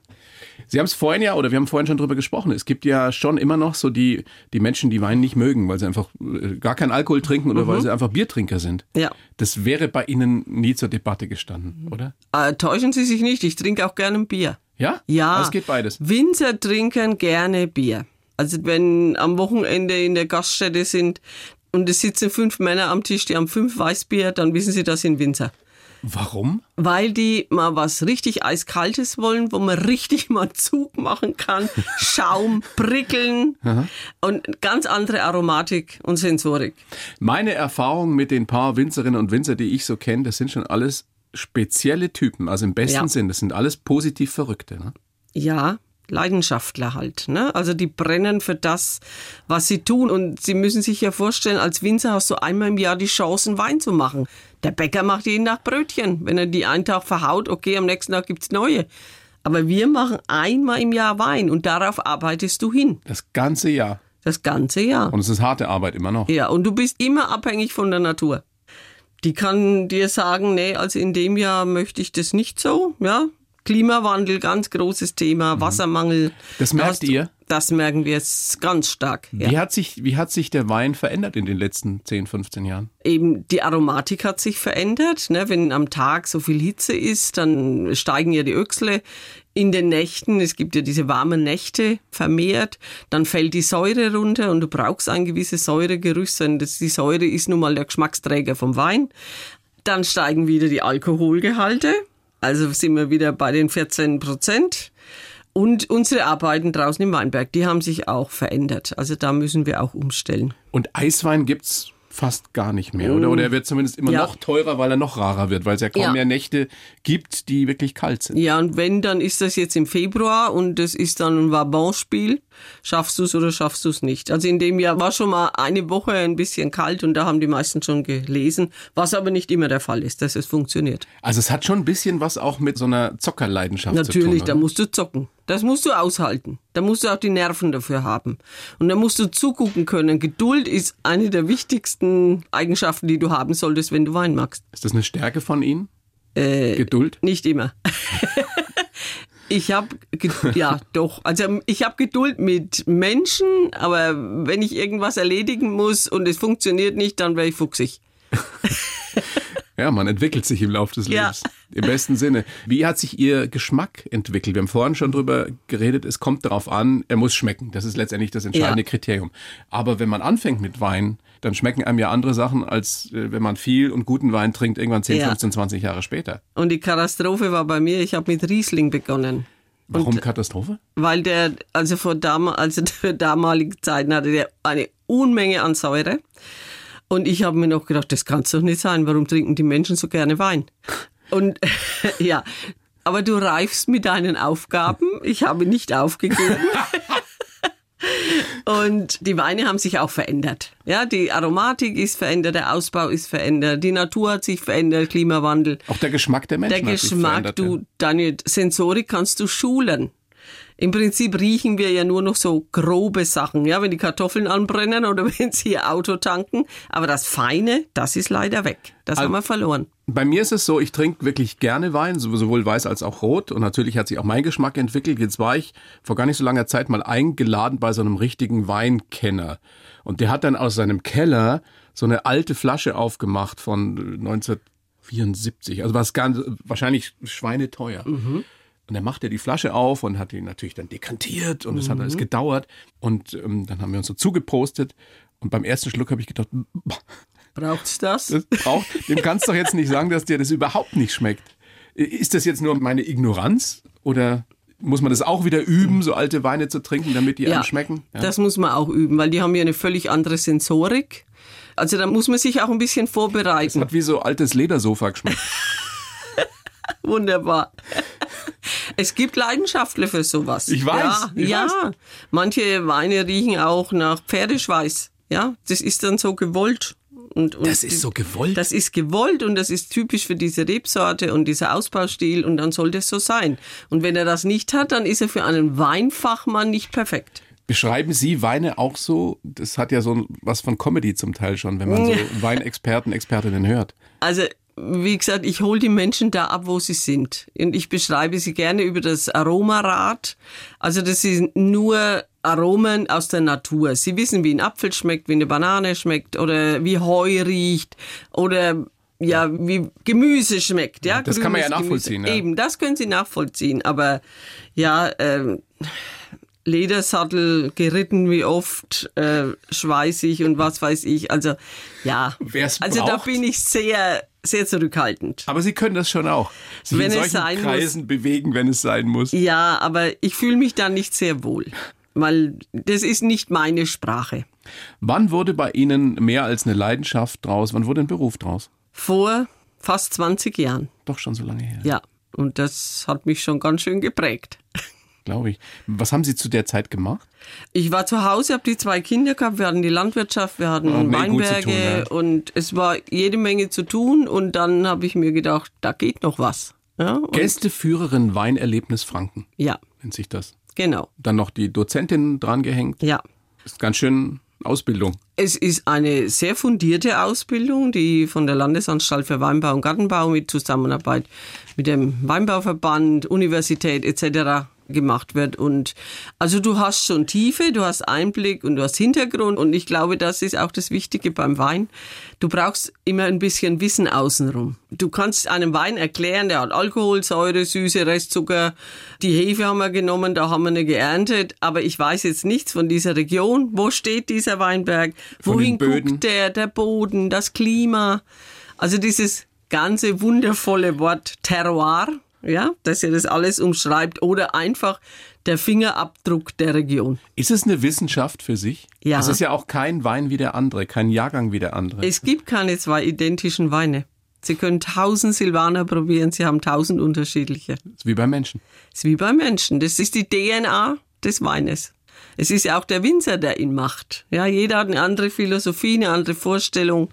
Sie haben es vorhin ja, oder wir haben vorhin schon drüber gesprochen, es gibt ja schon immer noch so die, die Menschen, die Wein nicht mögen, weil sie einfach äh, gar keinen Alkohol trinken oder weil sie einfach Biertrinker sind. Mhm. Ja. Das wäre bei Ihnen nie zur Debatte gestanden, oder? Äh, täuschen Sie sich nicht, ich trinke auch gerne ein Bier. Ja? Ja. Es geht beides. Winzer trinken gerne Bier. Also wenn am Wochenende in der Gaststätte sind und es sitzen fünf Männer am Tisch, die haben fünf Weißbier, dann wissen Sie, das sind Winzer. Warum? Weil die mal was richtig Eiskaltes wollen, wo man richtig mal Zug machen kann, Schaum, prickeln und ganz andere Aromatik und Sensorik. Meine Erfahrung mit den paar Winzerinnen und Winzer, die ich so kenne, das sind schon alles spezielle Typen, also im besten Ja. Sinn. Das sind alles positiv Verrückte. Ne? Ja, Leidenschaftler halt. Ne? Also die brennen für das, was sie tun. Und Sie müssen sich ja vorstellen, als Winzer hast du einmal im Jahr die Chance, einen Wein zu machen. Der Bäcker macht jeden Tag Brötchen. Wenn er die einen Tag verhaut, okay, am nächsten Tag gibt's neue. Aber wir machen einmal im Jahr Wein und darauf arbeitest du hin. Das ganze Jahr. Das ganze Jahr. Und es ist harte Arbeit immer noch. Ja, und du bist immer abhängig von der Natur. Die kann dir sagen, nee, also in dem Jahr möchte ich das nicht so, ja. Klimawandel, ganz großes Thema, Wassermangel. Mhm. Das Da merkt du- ihr? Das merken wir jetzt ganz stark. Ja. Wie, hat sich, wie hat sich der Wein verändert in den letzten 10, 15 Jahren? Eben die Aromatik hat sich verändert. Ne? Wenn am Tag so viel Hitze ist, dann steigen ja die Öchsle. In den Nächten, es gibt ja diese warmen Nächte vermehrt, dann fällt die Säure runter und du brauchst ein gewisses Säuregerüst, denn das, die Säure ist nun mal der Geschmacksträger vom Wein. Dann steigen wieder die Alkoholgehalte, also sind wir wieder bei den 14 Prozent. Und unsere Arbeiten draußen im Weinberg, die haben sich auch verändert. Also da müssen wir auch umstellen. Und Eiswein gibt's fast gar nicht mehr, oder? Oder er wird zumindest immer Ja. noch teurer, weil er noch rarer wird, weil es ja kaum Ja. mehr Nächte gibt, die wirklich kalt sind. Ja, und wenn, dann ist das jetzt im Februar und das ist dann ein Vabon-Spiel. Schaffst du es oder schaffst du es nicht? Also in dem Jahr war schon mal eine Woche ein bisschen kalt und da haben die meisten schon gelesen, was aber nicht immer der Fall ist, dass es funktioniert. Also es hat schon ein bisschen was auch mit so einer Zockerleidenschaft zu Natürlich, tun. da oder? musst du zocken. Das musst du aushalten. Da musst du auch die Nerven dafür haben. Und da musst du zugucken können. Geduld ist eine der wichtigsten Eigenschaften, die du haben solltest, wenn du Wein magst. Ist das eine Stärke von Ihnen? Äh, Geduld? Nicht immer. Ich habe ja doch, also ich habe Geduld mit Menschen, aber wenn ich irgendwas erledigen muss und es funktioniert nicht, dann wäre ich fuchsig. Ja, man entwickelt sich im Laufe des Ja. Lebens. Im besten Sinne. Wie hat sich Ihr Geschmack entwickelt? Wir haben vorhin schon drüber geredet, es kommt darauf an, er muss schmecken. Das ist letztendlich das entscheidende Ja. Kriterium. Aber wenn man anfängt mit Wein, dann schmecken einem ja andere Sachen, als äh, wenn man viel und guten Wein trinkt, irgendwann 10, Ja. 15, 20 Jahre später. Und die Katastrophe war bei mir, ich habe mit Riesling begonnen. Warum Katastrophe? Weil der, also vor dam also für damalige Zeiten hatte der eine Unmenge an Säure. Und ich habe mir noch gedacht, das kann doch nicht sein. Warum trinken die Menschen so gerne Wein? Und ja, aber du reifst mit deinen Aufgaben. Ich habe nicht aufgegeben. Und die Weine haben sich auch verändert. Ja, die Aromatik ist verändert, der Ausbau ist verändert, die Natur hat sich verändert, Klimawandel. Auch der Geschmack der Menschen Der hat sich Geschmack, du, deine Sensorik kannst du schulen. Im Prinzip riechen wir ja nur noch so grobe Sachen, ja, wenn die Kartoffeln anbrennen oder wenn sie ihr Auto tanken. Aber das Feine, das ist leider weg. Das haben wir verloren. Bei mir ist es so, ich trinke wirklich gerne Wein, sowohl weiß als auch rot. Und natürlich hat sich auch mein Geschmack entwickelt. Jetzt war ich vor gar nicht so langer Zeit mal eingeladen bei so einem richtigen Weinkenner. Und der hat dann aus seinem Keller so eine alte Flasche aufgemacht von 1974. Also was ganz, wahrscheinlich schweineteuer. Und dann macht er die Flasche auf und hat die natürlich dann dekantiert und es hat alles gedauert. Und ähm, dann haben wir uns so zugepostet. Und beim ersten Schluck habe ich gedacht, Braucht's das? das braucht, dem kannst du doch jetzt nicht sagen, dass dir das überhaupt nicht schmeckt. Ist das jetzt nur meine Ignoranz oder muss man das auch wieder üben, so alte Weine zu trinken, damit die einem schmecken? Ja. das muss man auch üben, weil die haben ja eine völlig andere Sensorik. Also da muss man sich auch ein bisschen vorbereiten. Hat wie so altes Ledersofa geschmeckt. Wunderbar. Es gibt Leidenschaftler für sowas. Ich weiß, Ja, ich ja. weiß. manche Weine riechen auch nach Pferdeschweiß. Ja, das ist dann so gewollt. Und, und Das ist so gewollt? Das ist gewollt und das ist typisch für diese Rebsorte und dieser Ausbaustil und dann soll das so sein. Und wenn er das nicht hat, dann ist er für einen Weinfachmann nicht perfekt. Beschreiben Sie Weine auch so? Das hat ja so was von Comedy zum Teil schon, wenn man so Weinexperten, Expertinnen hört. Also, wie gesagt, ich hole die Menschen da ab, wo sie sind. Und ich beschreibe sie gerne über das Aromarad. Also, das sind nur Aromen aus der Natur. Sie wissen, wie ein Apfel schmeckt, wie eine Banane schmeckt oder wie Heu riecht oder ja, wie Gemüse schmeckt. Ja, Das kann man ja nachvollziehen, ja. Eben, das können Sie nachvollziehen. Aber ja, ähm, Ledersattel geritten, wie oft, äh, schweißig und was weiß ich. Also ja, Wer's also da braucht. bin ich sehr, sehr zurückhaltend. Aber Sie können das schon auch. Sich Wenn in es solchen sein Kreisen bewegen, wenn es sein muss. Ja, aber ich fühle mich da nicht sehr wohl, weil das ist nicht meine Sprache. Wann wurde bei Ihnen mehr als eine Leidenschaft draus? Wann wurde ein Beruf draus? Vor fast 20 Jahren, Doch schon so lange her, ja. Und das hat mich schon ganz schön geprägt. Glaube ich. Was haben Sie zu der Zeit gemacht? Ich war zu Hause, habe die zwei Kinder gehabt, wir hatten die Landwirtschaft, wir hatten Oh, Weinberge tun, ja. und es war jede Menge zu tun und dann habe ich mir gedacht, da geht noch was. Ja, Gästeführerin Weinerlebnis Franken ja nennt sich das. genau. Dann noch die Dozentin dran gehängt. Ja. Ist ganz schön Ausbildung. Es ist eine sehr fundierte Ausbildung, die von der Landesanstalt für Weinbau und Gartenbau mit Zusammenarbeit mit dem Weinbauverband, Universität etc. gemacht wird. Und also du hast schon Tiefe, du hast Einblick und du hast Hintergrund. Und ich glaube, das ist auch das Wichtige beim Wein. Du brauchst immer ein bisschen Wissen außenrum. Du kannst einem Wein erklären, der hat Alkoholsäure, Süße, Restzucker. Die Hefe haben wir genommen, da haben wir eine geerntet. Aber ich weiß jetzt nichts von dieser Region. Wo steht dieser Weinberg? Wohin guckt der, der Boden, das Klima? Also dieses ganze wundervolle Wort Terroir, ja, das ja das alles umschreibt. Oder einfach der Fingerabdruck der Region. Ist es eine Wissenschaft für sich? Ja. Es ist ja auch kein Wein wie der andere, kein Jahrgang wie der andere. Es gibt keine zwei identischen Weine. Sie können tausend Silvaner probieren, Sie haben tausend unterschiedliche. Ist wie bei Menschen. Ist wie bei Menschen. Das ist die DNA des Weines. Es ist ja auch der Winzer, der ihn macht. Ja, jeder hat eine andere Philosophie, eine andere Vorstellung,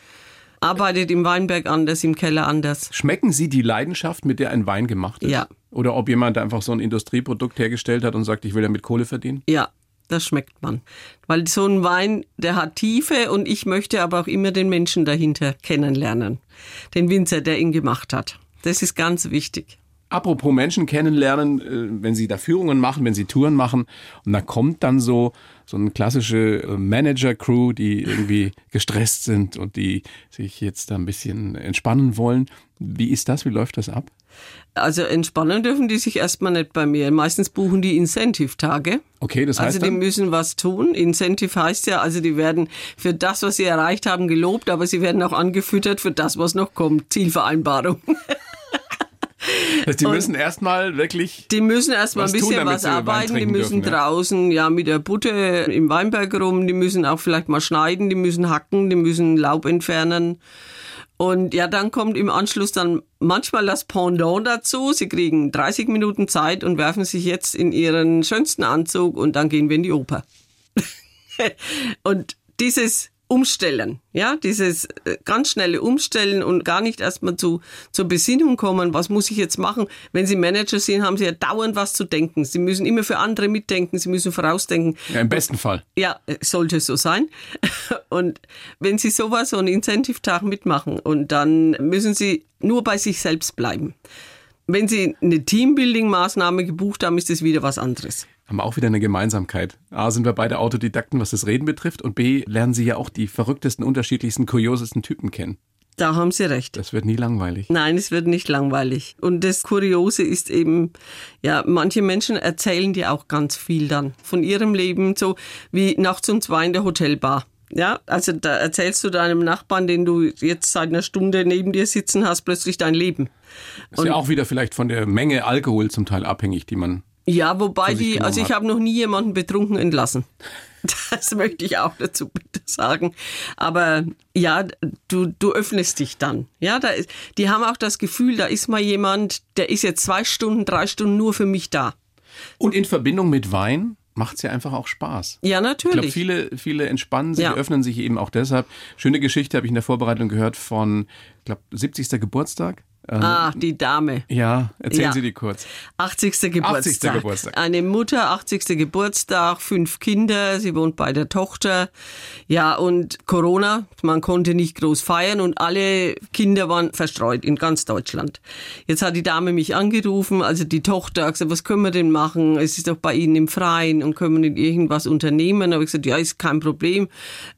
arbeitet im Weinberg anders, im Keller anders. Schmecken Sie die Leidenschaft, mit der ein Wein gemacht ist? Ja. Oder ob jemand einfach so ein Industrieprodukt hergestellt hat und sagt, ich will damit Kohle verdienen? Ja, das schmeckt man. Weil so ein Wein, der hat Tiefe und ich möchte aber auch immer den Menschen dahinter kennenlernen. Den Winzer, der ihn gemacht hat. Das ist ganz wichtig. Apropos Menschen kennenlernen, äh, wenn Sie da Führungen machen, wenn Sie Touren machen und da kommt dann so so eine klassische äh, Manager-Crew, die irgendwie gestresst sind und die sich jetzt da ein bisschen entspannen wollen. Wie ist das? Wie läuft das ab? Also entspannen dürfen die sich erstmal nicht bei mir. Meistens buchen die Incentive-Tage. Okay, das heißt Also die dann, müssen was tun. Incentive heißt ja, also die werden für das, was sie erreicht haben, gelobt, aber sie werden auch angefüttert für das, was noch kommt. Zielvereinbarung. dass die müssen erstmal wirklich Die müssen erstmal ein tun, bisschen damit was arbeiten. Die müssen dürfen, ja. draußen ja mit der Butte im Weinberg rum. Die müssen auch vielleicht mal schneiden. Die müssen hacken. Die müssen Laub entfernen. Und ja, dann kommt im Anschluss dann manchmal das Pendant dazu. Sie kriegen 30 Minuten Zeit und werfen sich jetzt in ihren schönsten Anzug und dann gehen wir in die Oper. und dieses Umstellen, ja, dieses äh, ganz schnelle Umstellen und gar nicht erstmal zu, zur Besinnung kommen, was muss ich jetzt machen? Wenn Sie Manager sind, haben Sie ja dauernd was zu denken. Sie müssen immer für andere mitdenken, Sie müssen vorausdenken. ja, im besten Fall. Ja, es sollte so sein. Und wenn Sie sowas, so einen Incentive-Tag mitmachen und dann müssen Sie nur bei sich selbst bleiben. Wenn Sie eine Teambuilding-Maßnahme gebucht haben, ist das wieder was anderes. Haben wir auch wieder eine Gemeinsamkeit. A, sind wir beide Autodidakten, was das Reden betrifft. Und B, lernen Sie ja auch die verrücktesten, unterschiedlichsten, kuriosesten Typen kennen. Da haben Sie recht. Das wird nie langweilig. Nein, es wird nicht langweilig. Und das Kuriose ist eben, ja, manche Menschen erzählen dir auch ganz viel dann von ihrem Leben, so wie nachts um zwei in der Hotelbar. Ja, also da erzählst du deinem Nachbarn, den du jetzt seit einer Stunde neben dir sitzen hast, plötzlich dein Leben. Ist ja auch wieder vielleicht von der Menge Alkohol zum Teil abhängig, die man. Ja, wobei die, also ich habe noch nie jemanden betrunken entlassen. Das möchte ich auch dazu bitte sagen. Aber ja, du, du öffnest dich dann. Ja, da ist, die haben auch das Gefühl, da ist mal jemand, der ist jetzt zwei Stunden, drei Stunden nur für mich da. Und in Verbindung mit Wein macht es ja einfach auch Spaß. Ja, Ich glaube, natürlich. viele, viele entspannen sich, Ja. öffnen sich eben auch deshalb. Schöne Geschichte habe ich in der Vorbereitung gehört von, ich glaube, 70. Geburtstag. Ähm, Ah, die Dame. Ja, erzählen Ja. Sie die kurz. 80. Geburtstag. Geburtstag. Eine Mutter, 80. Geburtstag, fünf Kinder, sie wohnt bei der Tochter. Ja, und Corona, man konnte nicht groß feiern und alle Kinder waren verstreut in ganz Deutschland. Jetzt hat die Dame mich angerufen, also die Tochter, hat gesagt, was können wir denn machen? Es ist doch bei Ihnen im Freien und können wir nicht irgendwas unternehmen? Da habe ich gesagt, ja, ist kein Problem,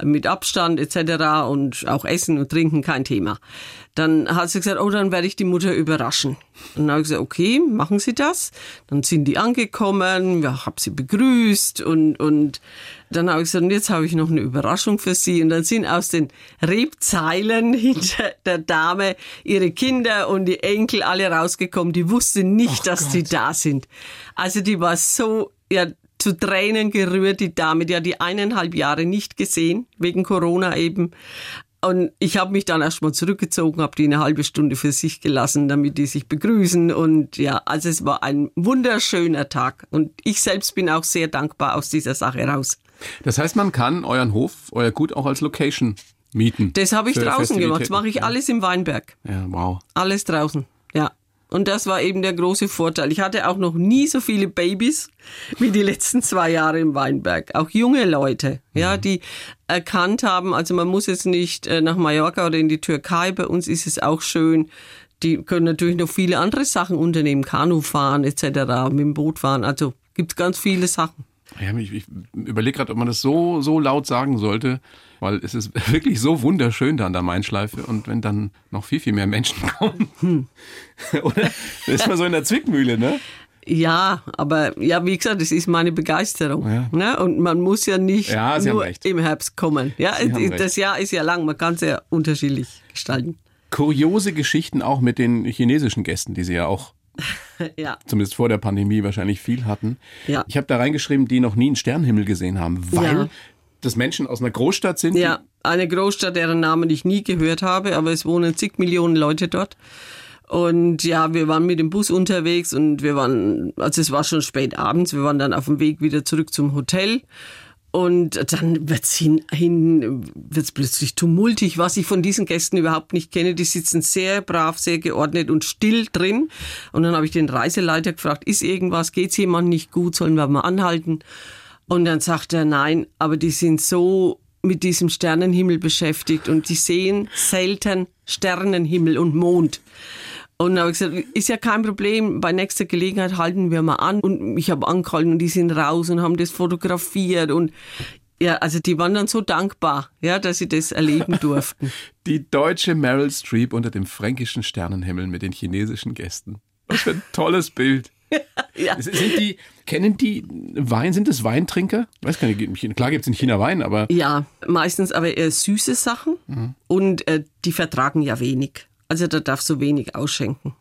mit Abstand etc. und auch Essen und Trinken kein Thema. Dann hat sie gesagt, oh, dann werde ich die Mutter überraschen. Und dann habe ich gesagt, okay, machen Sie das. Dann sind die angekommen, ja, habe sie begrüßt und, und dann habe ich gesagt, und jetzt habe ich noch eine Überraschung für Sie. Und dann sind aus den Rebzeilen hinter der Dame ihre Kinder und die Enkel alle rausgekommen. Die wussten nicht, Oh dass Gott. die da sind. Also die war so, ja, zu Tränen gerührt, die Dame. Die hat die eineinhalb Jahre nicht gesehen, wegen Corona eben. Und ich habe mich dann erstmal zurückgezogen, habe die eine halbe Stunde für sich gelassen, damit die sich begrüßen. Und ja, also es war ein wunderschöner Tag. Und ich selbst bin auch sehr dankbar aus dieser Sache raus. Das heißt, man kann euren Hof, euer Gut auch als Location mieten. Das habe ich draußen gemacht. Das mache ich alles im Weinberg. Ja, wow. Alles draußen, ja. Und das war eben der große Vorteil. Ich hatte auch noch nie so viele Babys wie die letzten zwei Jahre im Weinberg. Auch junge Leute, ja, die erkannt haben, also man muss jetzt nicht äh, nach Mallorca oder in die Türkei. Bei uns ist es auch schön. Die können natürlich noch viele andere Sachen unternehmen, Kanu fahren etc., mit dem Boot fahren. Also gibt ganz viele Sachen. Ja, ich, ich überlege gerade, ob man das so, so laut sagen sollte, weil es ist wirklich so wunderschön da an der Mainschleife und wenn dann noch viel, viel mehr Menschen kommen. Hm. Oder? Da ist man so in der Zwickmühle, ne? Ja, aber ja, wie gesagt, das ist meine Begeisterung. Ja. Ne? Und man muss ja nicht Ja, nur im Herbst kommen. Ja, das. Jahr ist ja lang, man kann es ja unterschiedlich gestalten. Kuriose Geschichten auch mit den chinesischen Gästen, die Sie ja auch Ja. zumindest vor der Pandemie wahrscheinlich viel hatten. Ja. Ich habe da reingeschrieben, die noch nie einen Sternenhimmel gesehen haben, weil Ja. das Menschen aus einer Großstadt sind. Ja, eine Großstadt, deren Namen ich nie gehört habe, aber es wohnen zig Millionen Leute dort. Und ja, wir waren mit dem Bus unterwegs und wir waren, also es war schon spät abends, wir waren dann auf dem Weg wieder zurück zum Hotel. Und dann wird's hin, hin wird's plötzlich tumultig, was ich von diesen Gästen überhaupt nicht kenne. Die sitzen sehr brav, sehr geordnet und still drin. Und dann habe ich den Reiseleiter gefragt, ist irgendwas, geht's jemand nicht gut, sollen wir mal anhalten? Und dann sagt er, nein, aber die sind so mit diesem Sternenhimmel beschäftigt und die sehen selten Sternenhimmel und Mond. Und dann habe ich gesagt, ist ja kein Problem, bei nächster Gelegenheit halten wir mal an. Und ich habe angehalten und die sind raus und haben das fotografiert und ja, also die waren dann so dankbar, ja, dass sie das erleben durften. Die deutsche Meryl Streep unter dem fränkischen Sternenhimmel mit den chinesischen Gästen. Was für ein tolles Bild. ja. Sind die, kennen die Wein, sind es Weintrinker? Weiß gar nicht, klar gibt es in China Wein, aber Ja, meistens aber eher süße Sachen und äh, die vertragen ja wenig. Also da darfst du wenig ausschenken.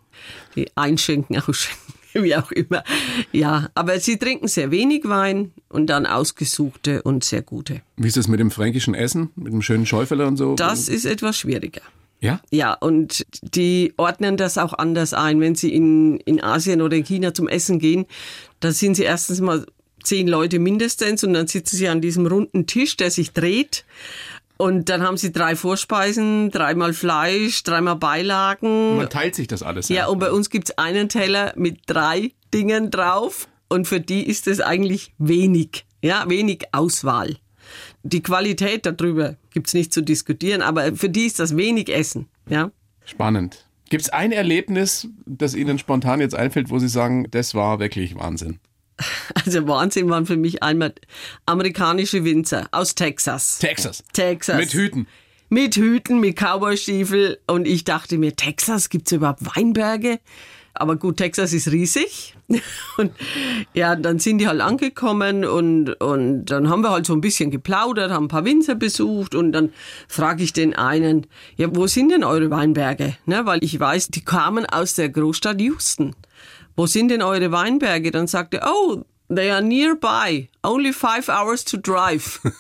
Einschenken, ausschenken, wie auch immer. Ja, aber sie trinken sehr wenig Wein und dann ausgesuchte und sehr gute. wie ist das mit dem fränkischen Essen, mit dem schönen Schäufeler und so? Das ist etwas schwieriger. ja? Ja, und die ordnen das auch anders ein. Wenn sie in, in Asien oder in China zum Essen gehen, da sind sie erstens mal zehn Leute mindestens und dann sitzen sie an diesem runden Tisch, der sich dreht. Und dann haben sie drei Vorspeisen, dreimal Fleisch, dreimal Beilagen. Man teilt sich das alles. Ja, und bei uns gibt's einen Teller mit drei Dingen drauf und für die ist es eigentlich wenig, ja, wenig Auswahl. Die Qualität darüber gibt's nicht zu diskutieren, aber für die ist das wenig Essen, ja. Spannend. Gibt es ein Erlebnis, das Ihnen spontan jetzt einfällt, wo Sie sagen, das war wirklich Wahnsinn? Also Wahnsinn waren für mich einmal amerikanische Winzer aus Texas. Texas. Texas. Mit Hüten. Mit Hüten, mit Cowboystiefel. Und ich dachte mir, Texas, gibt's überhaupt Weinberge? Aber gut, Texas ist riesig. Und ja, dann sind die halt angekommen und, und dann haben wir halt so ein bisschen geplaudert, haben ein paar Winzer besucht und dann frage ich den einen, ja, wo sind denn eure Weinberge? Ne, weil ich weiß, die kamen aus der Großstadt Houston. Wo sind denn eure Weinberge? Dann sagte er, oh, they are nearby, only five hours to drive.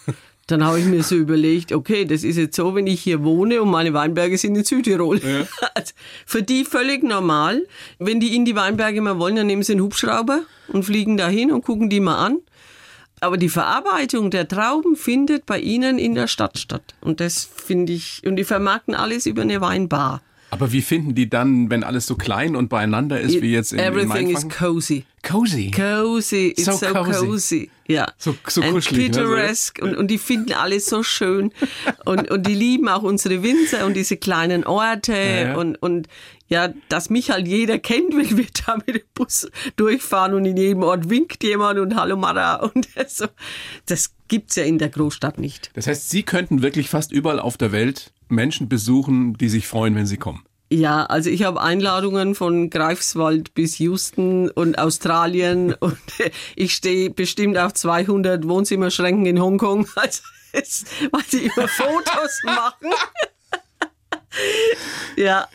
Dann habe ich mir so überlegt, okay, das ist jetzt so, wenn ich hier wohne und meine Weinberge sind in Südtirol. Also für die völlig normal. Wenn die in die Weinberge mal wollen, dann nehmen sie einen Hubschrauber und fliegen dahin und gucken die mal an. Aber die Verarbeitung der Trauben findet bei ihnen in der Stadt statt. Und das finde ich, und die vermarkten alles über eine Weinbar. Aber wie finden die dann, wenn alles so klein und beieinander ist, wie jetzt in, in Everything is Mainfranken? cozy. Cozy. Cozy, it's So so, cozy. cozy. Ja. So- so And kuschelig, ne. Pittoresque. Und, und die finden alles so schön. Und, und die lieben auch unsere Winzer und diese kleinen Orte. ja. Und, und ja, dass mich halt jeder kennt, wenn wir da mit dem Bus durchfahren und in jedem Ort winkt jemand und Hallo Mara und so. Das gibt's ja in der Großstadt nicht. Das heißt, Sie könnten wirklich fast überall auf der Welt Menschen besuchen, die sich freuen, wenn sie kommen? Ja, also ich habe Einladungen von Greifswald bis Houston und Australien und ich stehe bestimmt auf 200 Wohnzimmerschränken in Hongkong, also es, weil sie immer Fotos machen. ja,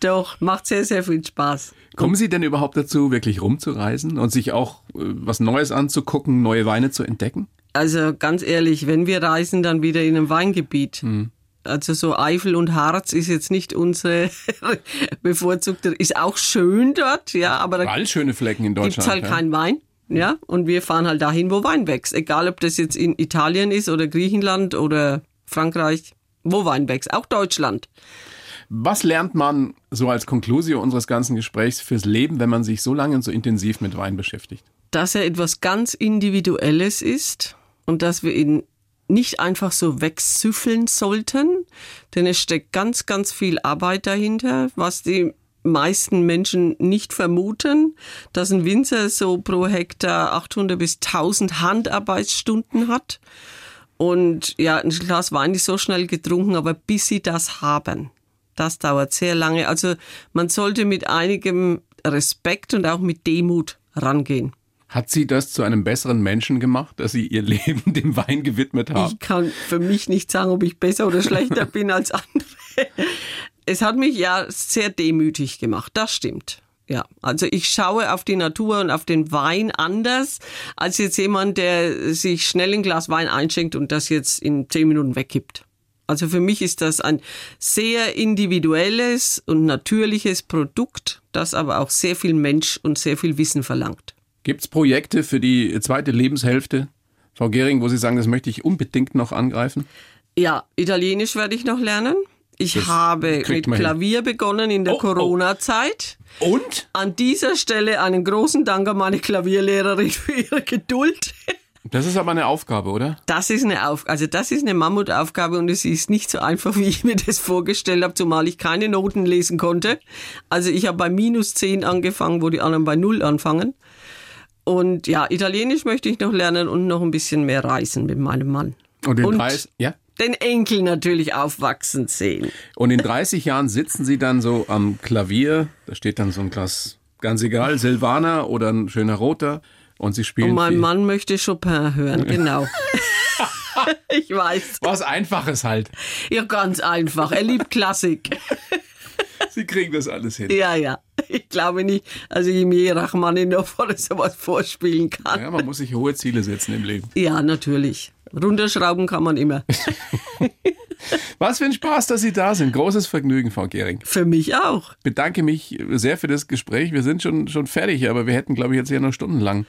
doch, macht sehr, sehr viel Spaß. Kommen Sie denn überhaupt dazu, wirklich rumzureisen und sich auch äh, was Neues anzugucken, neue Weine zu entdecken? Also ganz ehrlich, wenn wir reisen, dann wieder in einem Weingebiet. Mhm. Also so Eifel und Harz ist jetzt nicht unsere bevorzugte, ist auch schön dort, ja, aber da schöne Flecken in Deutschland. Gibt's halt ja. keinen Wein, ja, und wir fahren halt dahin, wo Wein wächst, egal ob das jetzt in Italien ist oder Griechenland oder Frankreich, wo Wein wächst, auch Deutschland. Was lernt man so als Konklusio unseres ganzen Gesprächs fürs Leben, wenn man sich so lange und so intensiv mit Wein beschäftigt? Dass er etwas ganz Individuelles ist und dass wir ihn nicht einfach so wegsüffeln sollten, denn es steckt ganz, ganz viel Arbeit dahinter, was die meisten Menschen nicht vermuten, dass ein Winzer so pro Hektar 800 bis 1000 Handarbeitsstunden hat. Und ja, ein Glas Wein ist so schnell getrunken, aber bis sie das haben, das dauert sehr lange. Also man sollte mit einigem Respekt und auch mit Demut rangehen. Hat sie das zu einem besseren Menschen gemacht, dass sie ihr Leben dem Wein gewidmet haben? Ich kann für mich nicht sagen, ob ich besser oder schlechter bin als andere. Es hat mich ja sehr demütig gemacht, das stimmt. Ja, also ich schaue auf die Natur und auf den Wein anders als jetzt jemand, der sich schnell ein Glas Wein einschenkt und das jetzt in zehn Minuten wegkippt. Also für mich ist das ein sehr individuelles und natürliches Produkt, das aber auch sehr viel Mensch und sehr viel Wissen verlangt. Gibt es Projekte für die zweite Lebenshälfte, Frau Gehring, wo Sie sagen, das möchte ich unbedingt noch angreifen? Ja, Italienisch werde ich noch lernen. Ich das habe mit Klavier begonnen in der oh, oh. Corona-Zeit. Oh. Und? An dieser Stelle einen großen Dank an meine Klavierlehrerin für ihre Geduld. Das ist aber eine Aufgabe, oder? Das ist eine Aufgabe, also das ist eine Mammutaufgabe und es ist nicht so einfach, wie ich mir das vorgestellt habe, zumal ich keine Noten lesen konnte. Also ich habe bei minus 10 angefangen, wo die anderen bei null anfangen. Und ja, Italienisch möchte ich noch lernen und noch ein bisschen mehr reisen mit meinem Mann. Und den und Preis, ja? Den Enkel natürlich aufwachsen sehen. Und in 30 Jahren sitzen Sie dann so am Klavier, da steht dann so ein Glas, ganz egal, Silvaner oder ein schöner roter und sie spielen. Und mein viel. Mann möchte Chopin hören, genau. ich weiß. Was Einfaches halt. Ja, ganz einfach. Er liebt Klassik. Sie kriegen das alles hin. Ja, ja. Ich glaube nicht, also ich mir Rachmaninoff oder sowas vorspielen kann. Ja, man muss sich hohe Ziele setzen im Leben. Ja, natürlich. Runterschrauben kann man immer. Was für ein Spaß, dass Sie da sind. Großes Vergnügen, Frau Gehring. Für mich auch. Ich bedanke mich sehr für das Gespräch. Wir sind schon, schon fertig, aber wir hätten, glaube ich, jetzt hier noch stundenlang.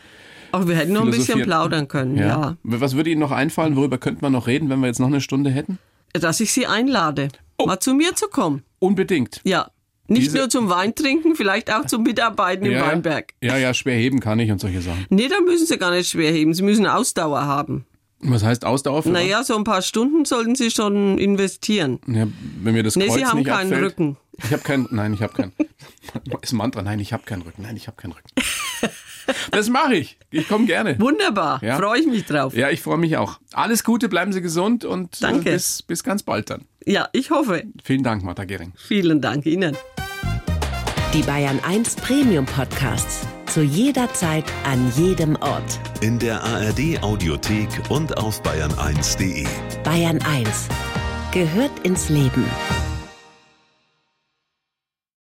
Auch wir hätten noch ein bisschen plaudern können, ja. ja. Was würde Ihnen noch einfallen? Worüber könnte man noch reden, wenn wir jetzt noch eine Stunde hätten? Dass ich Sie einlade, oh. mal zu mir zu kommen. Unbedingt. Ja. Nicht Diese nur zum Wein trinken, vielleicht auch zum Mitarbeiten im ja, Weinberg. Ja, ja, schwer heben kann ich und solche Sachen. Nee, da müssen Sie gar nicht schwer heben. Sie müssen Ausdauer haben. Was heißt Ausdauer? Für naja, so ein paar Stunden sollten Sie schon investieren. Ja, wenn mir das nee, Kreuz Sie haben nicht keinen abfällt. Rücken. Ich habe keinen, nein, ich habe keinen. Ist ein Mantra, nein, ich habe keinen Rücken, nein, ich habe keinen Rücken. Das mache ich. Ich komme gerne. Wunderbar, ja? freue ich mich drauf. Ja, ich freue mich auch. Alles Gute, bleiben Sie gesund und äh, Danke. Bis, bis ganz bald dann. Ja, ich hoffe. Vielen Dank, Martha Gering. Vielen Dank Ihnen. Die Bayern 1 Premium Podcasts. Zu jeder Zeit, an jedem Ort. In der ARD Audiothek und auf bayern1.de. Bayern 1 gehört ins Leben.